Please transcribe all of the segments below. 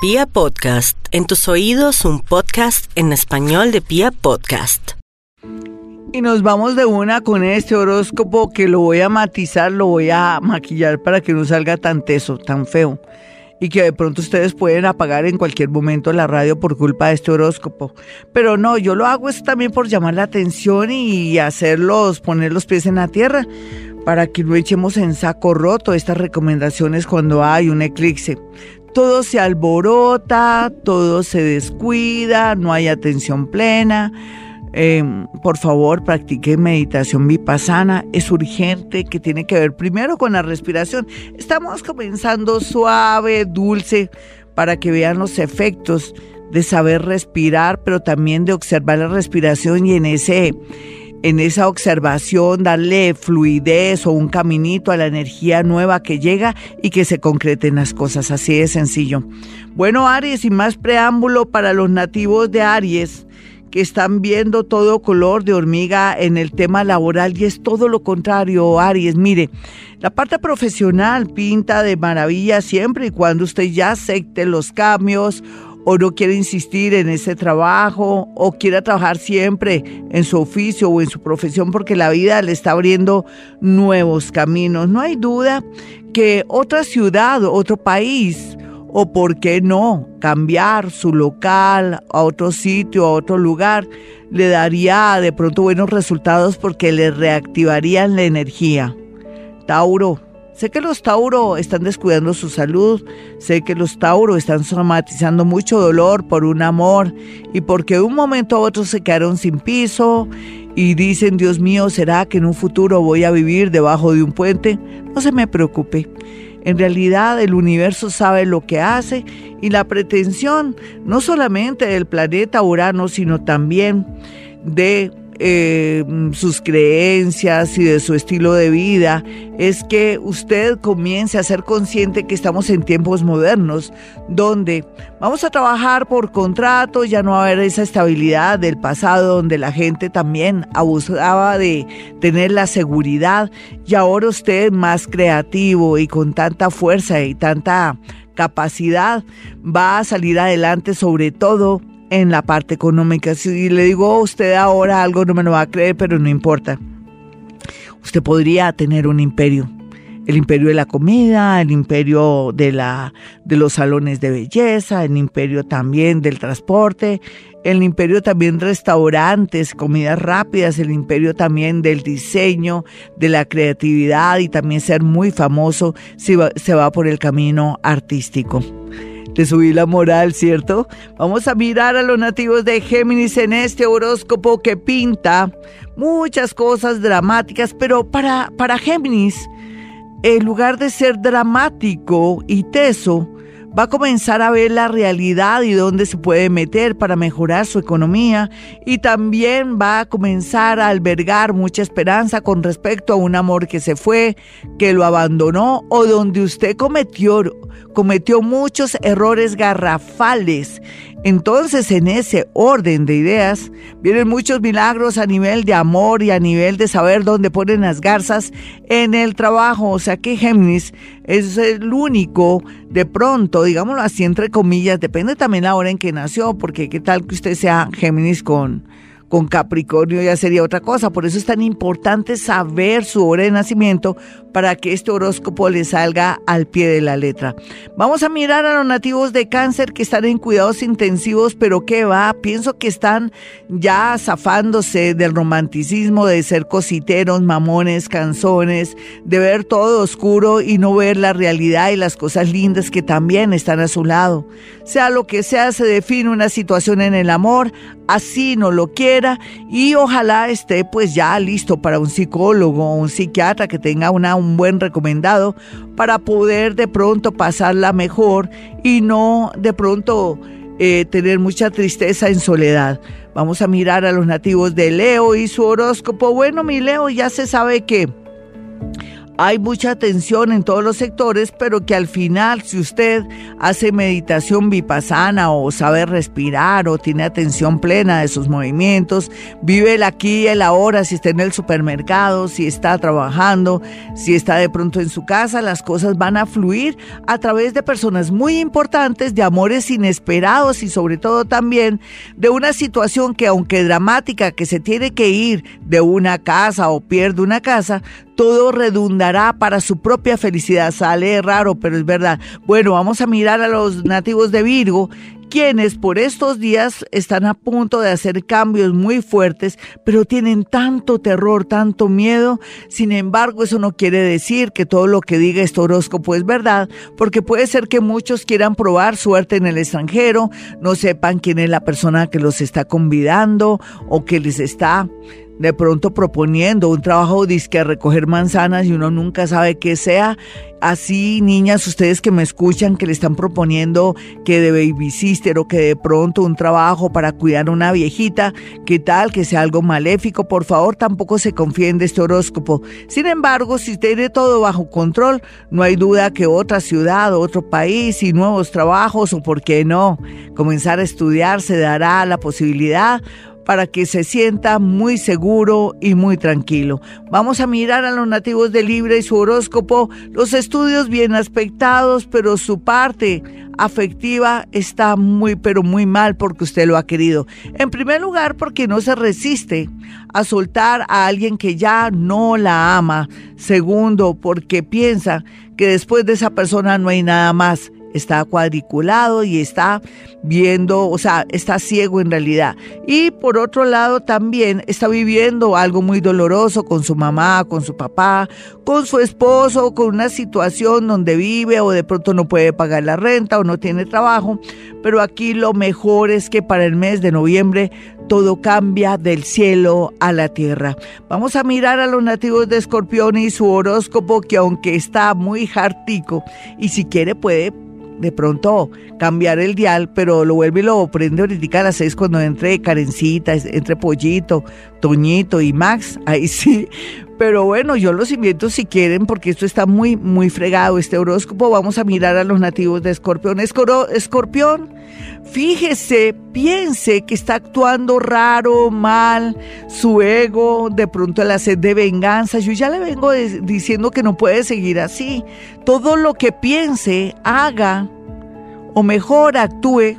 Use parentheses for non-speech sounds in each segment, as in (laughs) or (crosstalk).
Pia Podcast, en tus oídos un podcast en español de Pia Podcast. Y nos vamos de una con este horóscopo que lo voy a matizar, lo voy a maquillar para que no salga tan teso, tan feo. Y que de pronto ustedes pueden apagar en cualquier momento la radio por culpa de este horóscopo. Pero no, yo lo hago es también por llamar la atención y hacerlos, poner los pies en la tierra para que no echemos en saco roto estas recomendaciones cuando hay un eclipse todo se alborota, todo se descuida, no hay atención plena. Em, por favor, practique meditación vipassana. Es urgente que tiene que ver primero con la respiración. Estamos comenzando suave, dulce, para que vean los efectos de saber respirar, pero también de observar la respiración y en ese en esa observación, darle fluidez o un caminito a la energía nueva que llega y que se concreten las cosas. Así de sencillo. Bueno, Aries, y más preámbulo para los nativos de Aries que están viendo todo color de hormiga en el tema laboral y es todo lo contrario, Aries. Mire, la parte profesional pinta de maravilla siempre y cuando usted ya acepte los cambios o no quiere insistir en ese trabajo o quiera trabajar siempre en su oficio o en su profesión porque la vida le está abriendo nuevos caminos. No hay duda que otra ciudad, otro país o por qué no cambiar su local a otro sitio, a otro lugar, le daría de pronto buenos resultados porque le reactivarían la energía. Tauro, Sé que los Tauro están descuidando su salud, sé que los Tauro están somatizando mucho dolor por un amor y porque de un momento a otro se quedaron sin piso y dicen, Dios mío, ¿será que en un futuro voy a vivir debajo de un puente? No se me preocupe. En realidad el universo sabe lo que hace y la pretensión no solamente del planeta Urano, sino también de eh, sus creencias y de su estilo de vida, es que usted comience a ser consciente que estamos en tiempos modernos, donde vamos a trabajar por contrato, ya no va a haber esa estabilidad del pasado, donde la gente también abusaba de tener la seguridad, y ahora usted más creativo y con tanta fuerza y tanta capacidad va a salir adelante sobre todo en la parte económica. Si le digo a usted ahora algo, no me lo va a creer, pero no importa. Usted podría tener un imperio. El imperio de la comida, el imperio de, la, de los salones de belleza, el imperio también del transporte, el imperio también restaurantes, comidas rápidas, el imperio también del diseño, de la creatividad y también ser muy famoso si se va por el camino artístico de subir la moral, ¿cierto? Vamos a mirar a los nativos de Géminis en este horóscopo que pinta muchas cosas dramáticas, pero para, para Géminis, en lugar de ser dramático y teso, va a comenzar a ver la realidad y dónde se puede meter para mejorar su economía y también va a comenzar a albergar mucha esperanza con respecto a un amor que se fue, que lo abandonó o donde usted cometió cometió muchos errores garrafales. Entonces, en ese orden de ideas, vienen muchos milagros a nivel de amor y a nivel de saber dónde ponen las garzas en el trabajo. O sea que Géminis es el único, de pronto, digámoslo así, entre comillas, depende también la hora en que nació, porque qué tal que usted sea Géminis con con Capricornio ya sería otra cosa. Por eso es tan importante saber su hora de nacimiento para que este horóscopo le salga al pie de la letra. Vamos a mirar a los nativos de cáncer que están en cuidados intensivos, pero ¿qué va? Pienso que están ya zafándose del romanticismo de ser cositeros, mamones, canzones, de ver todo oscuro y no ver la realidad y las cosas lindas que también están a su lado. Sea lo que sea, se define una situación en el amor, así no lo y ojalá esté pues ya listo para un psicólogo o un psiquiatra que tenga una, un buen recomendado para poder de pronto pasarla mejor y no de pronto eh, tener mucha tristeza en soledad. Vamos a mirar a los nativos de Leo y su horóscopo. Bueno, mi Leo ya se sabe que hay mucha tensión en todos los sectores, pero que al final si usted hace meditación vipassana o sabe respirar o tiene atención plena de sus movimientos, vive el aquí y el ahora, si está en el supermercado, si está trabajando, si está de pronto en su casa, las cosas van a fluir a través de personas muy importantes, de amores inesperados y sobre todo también de una situación que aunque dramática, que se tiene que ir de una casa o pierde una casa, todo redundará para su propia felicidad. Sale raro, pero es verdad. Bueno, vamos a mirar a los nativos de Virgo quienes por estos días están a punto de hacer cambios muy fuertes, pero tienen tanto terror, tanto miedo. Sin embargo, eso no quiere decir que todo lo que diga este horóscopo es verdad, porque puede ser que muchos quieran probar suerte en el extranjero, no sepan quién es la persona que los está convidando o que les está de pronto proponiendo un trabajo disque a recoger manzanas y uno nunca sabe qué sea. Así, niñas, ustedes que me escuchan, que le están proponiendo que de babysister o que de pronto un trabajo para cuidar a una viejita, ¿qué tal? Que sea algo maléfico, por favor, tampoco se confíen de este horóscopo. Sin embargo, si tiene todo bajo control, no hay duda que otra ciudad, otro país y nuevos trabajos, o por qué no, comenzar a estudiar se dará la posibilidad para que se sienta muy seguro y muy tranquilo. Vamos a mirar a los nativos de Libra y su horóscopo, los estudios bien aspectados, pero su parte afectiva está muy, pero muy mal porque usted lo ha querido. En primer lugar, porque no se resiste a soltar a alguien que ya no la ama. Segundo, porque piensa que después de esa persona no hay nada más está cuadriculado y está viendo, o sea, está ciego en realidad. Y por otro lado también está viviendo algo muy doloroso con su mamá, con su papá, con su esposo, con una situación donde vive o de pronto no puede pagar la renta o no tiene trabajo. Pero aquí lo mejor es que para el mes de noviembre todo cambia del cielo a la tierra. Vamos a mirar a los nativos de Escorpión y su horóscopo que aunque está muy jartico y si quiere puede de pronto cambiar el dial, pero lo vuelve y lo prende ahorita a las seis cuando entre Karencita, entre Pollito, Toñito y Max, ahí (laughs) sí. Pero bueno, yo los invito si quieren, porque esto está muy, muy fregado, este horóscopo. Vamos a mirar a los nativos de Escorpión. Escorpión, fíjese, piense que está actuando raro, mal, su ego, de pronto la sed de venganza. Yo ya le vengo diciendo que no puede seguir así. Todo lo que piense, haga o mejor actúe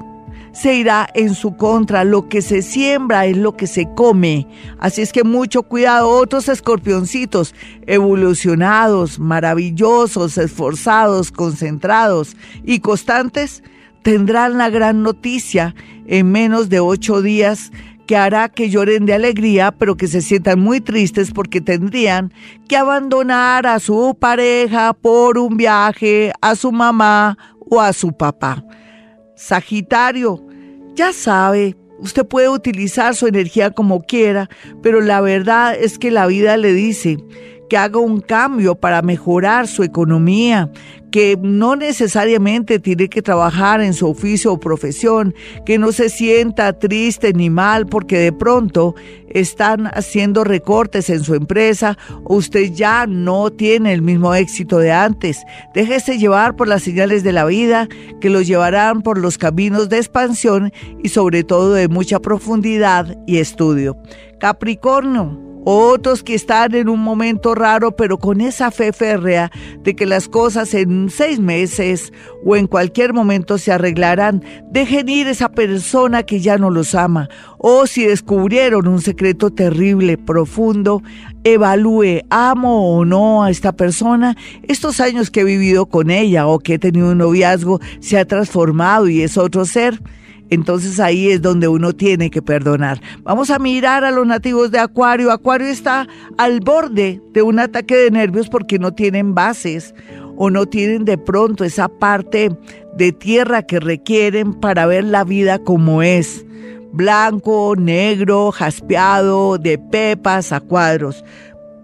se irá en su contra. Lo que se siembra es lo que se come. Así es que mucho cuidado. Otros escorpioncitos evolucionados, maravillosos, esforzados, concentrados y constantes tendrán la gran noticia en menos de ocho días que hará que lloren de alegría, pero que se sientan muy tristes porque tendrían que abandonar a su pareja por un viaje, a su mamá o a su papá. Sagitario, ya sabe, usted puede utilizar su energía como quiera, pero la verdad es que la vida le dice que haga un cambio para mejorar su economía, que no necesariamente tiene que trabajar en su oficio o profesión, que no se sienta triste ni mal porque de pronto están haciendo recortes en su empresa o usted ya no tiene el mismo éxito de antes. Déjese llevar por las señales de la vida que lo llevarán por los caminos de expansión y sobre todo de mucha profundidad y estudio. Capricornio, otros que están en un momento raro, pero con esa fe férrea de que las cosas en seis meses o en cualquier momento se arreglarán. Dejen ir esa persona que ya no los ama. O si descubrieron un secreto terrible, profundo, evalúe, amo o no a esta persona. Estos años que he vivido con ella o que he tenido un noviazgo se ha transformado y es otro ser entonces ahí es donde uno tiene que perdonar. Vamos a mirar a los nativos de Acuario. Acuario está al borde de un ataque de nervios porque no tienen bases o no tienen de pronto esa parte de tierra que requieren para ver la vida como es. Blanco, negro, jaspeado, de pepas a cuadros.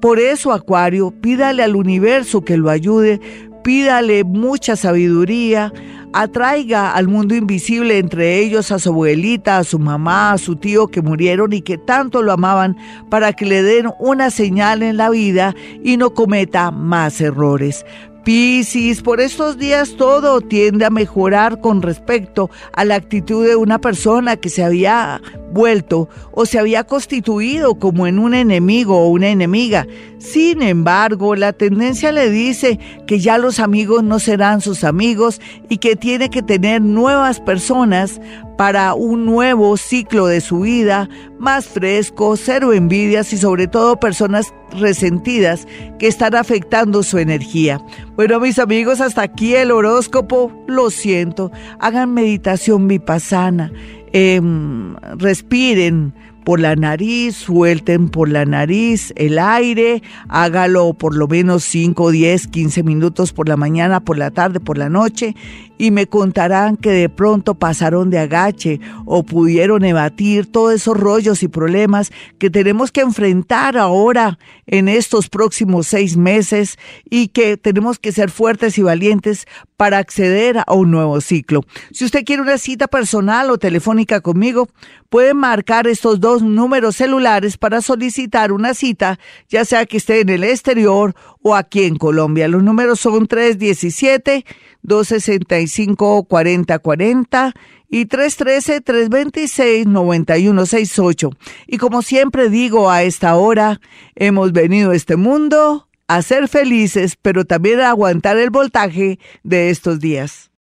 Por eso, Acuario, pídale al universo que lo ayude pídale mucha sabiduría, atraiga al mundo invisible, entre ellos a su abuelita, a su mamá, a su tío que murieron y que tanto lo amaban, para que le den una señal en la vida y no cometa más errores. Piscis, por estos días todo tiende a mejorar con respecto a la actitud de una persona que se había vuelto o se había constituido como en un enemigo o una enemiga. Sin embargo, la tendencia le dice que ya los amigos no serán sus amigos y que tiene que tener nuevas personas para un nuevo ciclo de su vida, más fresco, cero envidias y sobre todo personas resentidas que están afectando su energía. Bueno, mis amigos, hasta aquí el horóscopo. Lo siento. Hagan meditación vipassana. Em, respiren por la nariz, suelten por la nariz el aire, hágalo por lo menos 5, 10, 15 minutos por la mañana, por la tarde, por la noche y me contarán que de pronto pasaron de agache o pudieron evadir todos esos rollos y problemas que tenemos que enfrentar ahora en estos próximos seis meses y que tenemos que ser fuertes y valientes para acceder a un nuevo ciclo. Si usted quiere una cita personal o telefónica conmigo, puede marcar estos dos números celulares para solicitar una cita, ya sea que esté en el exterior o aquí en Colombia. Los números son 317 265-4040 y 313-326-9168. Y como siempre digo a esta hora, hemos venido a este mundo a ser felices, pero también a aguantar el voltaje de estos días.